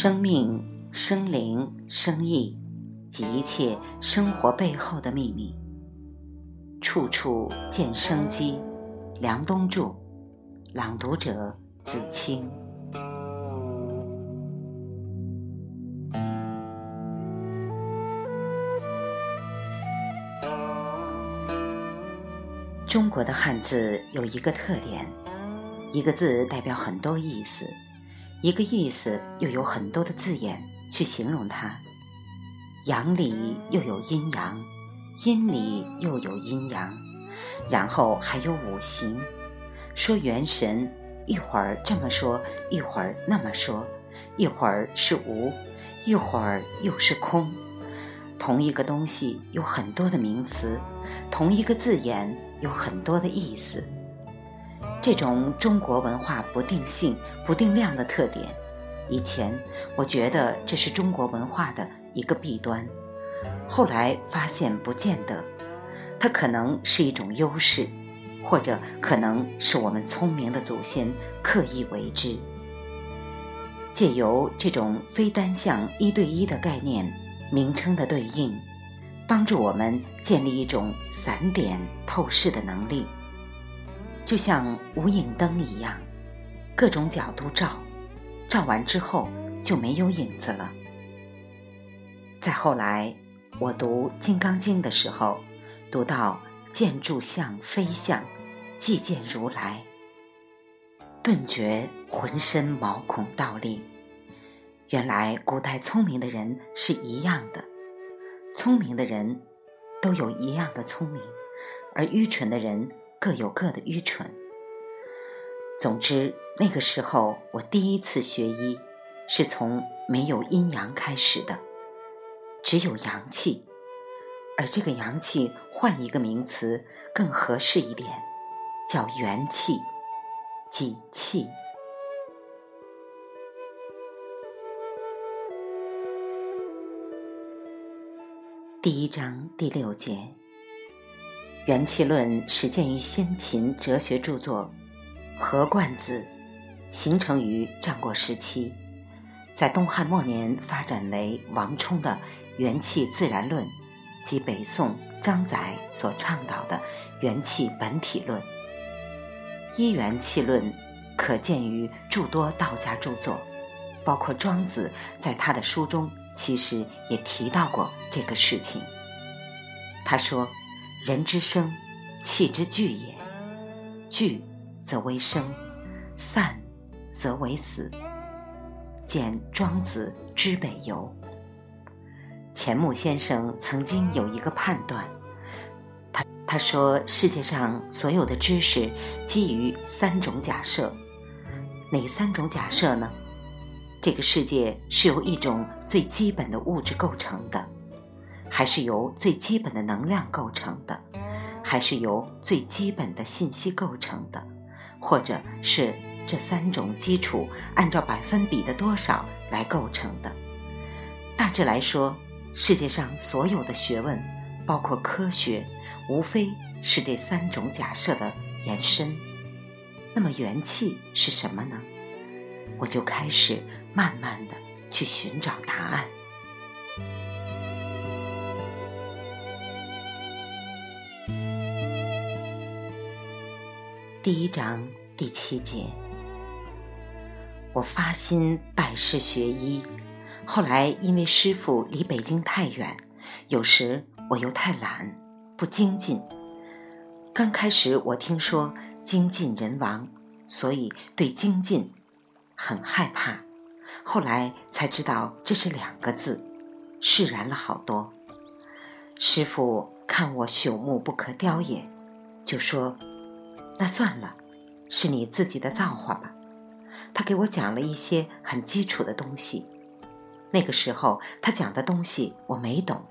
生命、生灵、生意及一切生活背后的秘密，处处见生机。梁冬著，朗读者子清。中国的汉字有一个特点，一个字代表很多意思。一个意思又有很多的字眼去形容它，阳里又有阴阳，阴里又有阴阳，然后还有五行。说元神，一会儿这么说，一会儿那么说，一会儿是无，一会儿又是空。同一个东西有很多的名词，同一个字眼有很多的意思。这种中国文化不定性、不定量的特点，以前我觉得这是中国文化的一个弊端，后来发现不见得，它可能是一种优势，或者可能是我们聪明的祖先刻意为之。借由这种非单向一对一的概念名称的对应，帮助我们建立一种散点透视的能力。就像无影灯一样，各种角度照，照完之后就没有影子了。再后来，我读《金刚经》的时候，读到“见诸相非相，即见如来”，顿觉浑身毛孔倒立。原来古代聪明的人是一样的，聪明的人都有一样的聪明，而愚蠢的人。各有各的愚蠢。总之，那个时候我第一次学医，是从没有阴阳开始的，只有阳气。而这个阳气，换一个名词更合适一点，叫元气，即气。第一章第六节。元气论始建于先秦哲学著作《合贯子》，形成于战国时期，在东汉末年发展为王充的元气自然论，及北宋张载所倡导的元气本体论。一元气论可见于诸多道家著作，包括庄子在他的书中其实也提到过这个事情。他说。人之生，气之聚也。聚则为生，散则为死。见庄子《知北游》。钱穆先生曾经有一个判断，他他说世界上所有的知识基于三种假设，哪三种假设呢？这个世界是由一种最基本的物质构成的。还是由最基本的能量构成的，还是由最基本的信息构成的，或者是这三种基础按照百分比的多少来构成的？大致来说，世界上所有的学问，包括科学，无非是这三种假设的延伸。那么元气是什么呢？我就开始慢慢的去寻找答案。第一章第七节，我发心拜师学医，后来因为师傅离北京太远，有时我又太懒，不精进。刚开始我听说精进人亡，所以对精进很害怕。后来才知道这是两个字，释然了好多。师傅看我朽木不可雕也，就说。那算了，是你自己的造化吧。他给我讲了一些很基础的东西，那个时候他讲的东西我没懂。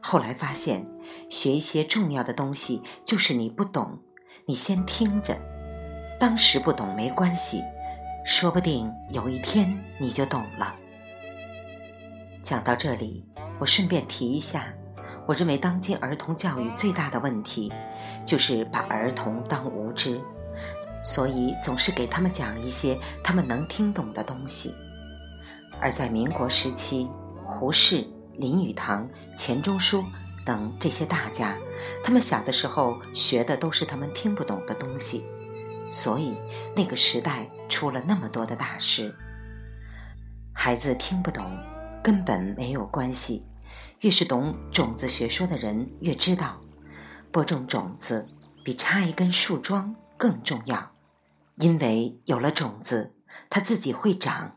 后来发现，学一些重要的东西，就是你不懂，你先听着，当时不懂没关系，说不定有一天你就懂了。讲到这里，我顺便提一下。我认为当今儿童教育最大的问题，就是把儿童当无知，所以总是给他们讲一些他们能听懂的东西。而在民国时期，胡适、林语堂、钱钟书等这些大家，他们小的时候学的都是他们听不懂的东西，所以那个时代出了那么多的大师。孩子听不懂，根本没有关系。越是懂种子学说的人，越知道播种种子比插一根树桩更重要，因为有了种子，它自己会长。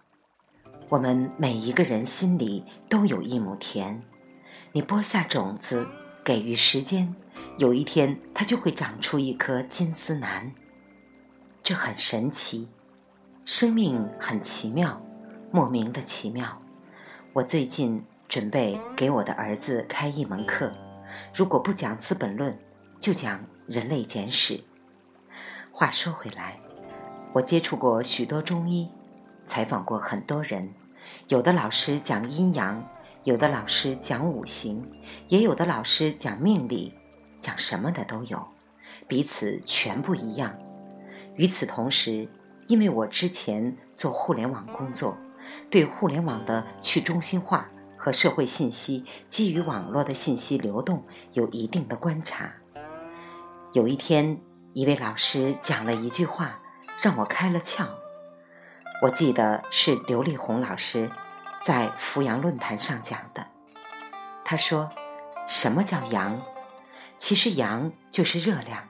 我们每一个人心里都有一亩田，你播下种子，给予时间，有一天它就会长出一颗金丝楠。这很神奇，生命很奇妙，莫名的奇妙。我最近。准备给我的儿子开一门课，如果不讲《资本论》，就讲《人类简史》。话说回来，我接触过许多中医，采访过很多人，有的老师讲阴阳，有的老师讲五行，也有的老师讲命理，讲什么的都有，彼此全不一样。与此同时，因为我之前做互联网工作，对互联网的去中心化。和社会信息基于网络的信息流动有一定的观察。有一天，一位老师讲了一句话，让我开了窍。我记得是刘丽红老师在阜阳论坛上讲的。他说：“什么叫阳？其实阳就是热量。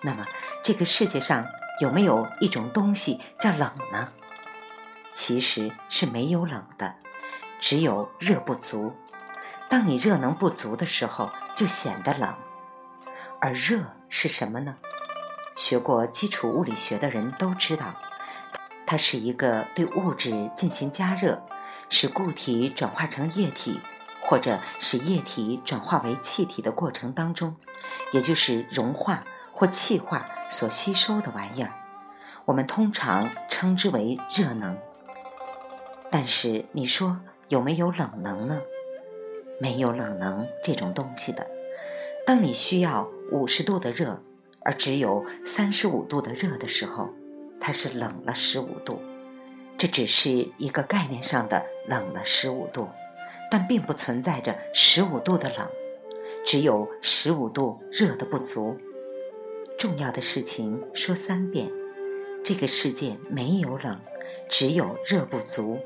那么，这个世界上有没有一种东西叫冷呢？其实是没有冷的。”只有热不足，当你热能不足的时候，就显得冷。而热是什么呢？学过基础物理学的人都知道，它是一个对物质进行加热，使固体转化成液体，或者使液体转化为气体的过程当中，也就是融化或气化所吸收的玩意儿。我们通常称之为热能。但是你说？有没有冷能呢？没有冷能这种东西的。当你需要五十度的热，而只有三十五度的热的时候，它是冷了十五度。这只是一个概念上的冷了十五度，但并不存在着十五度的冷，只有十五度热的不足。重要的事情说三遍：这个世界没有冷，只有热不足。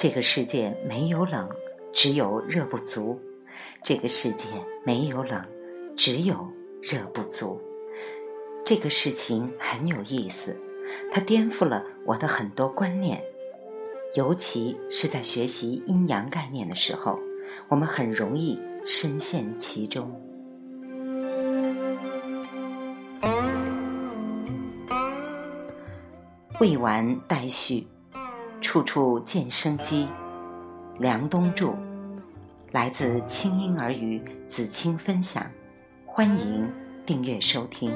这个世界没有冷，只有热不足。这个世界没有冷，只有热不足。这个事情很有意思，它颠覆了我的很多观念，尤其是在学习阴阳概念的时候，我们很容易深陷其中。未完待续。处处见生机，梁冬著，来自清音儿语子青分享，欢迎订阅收听。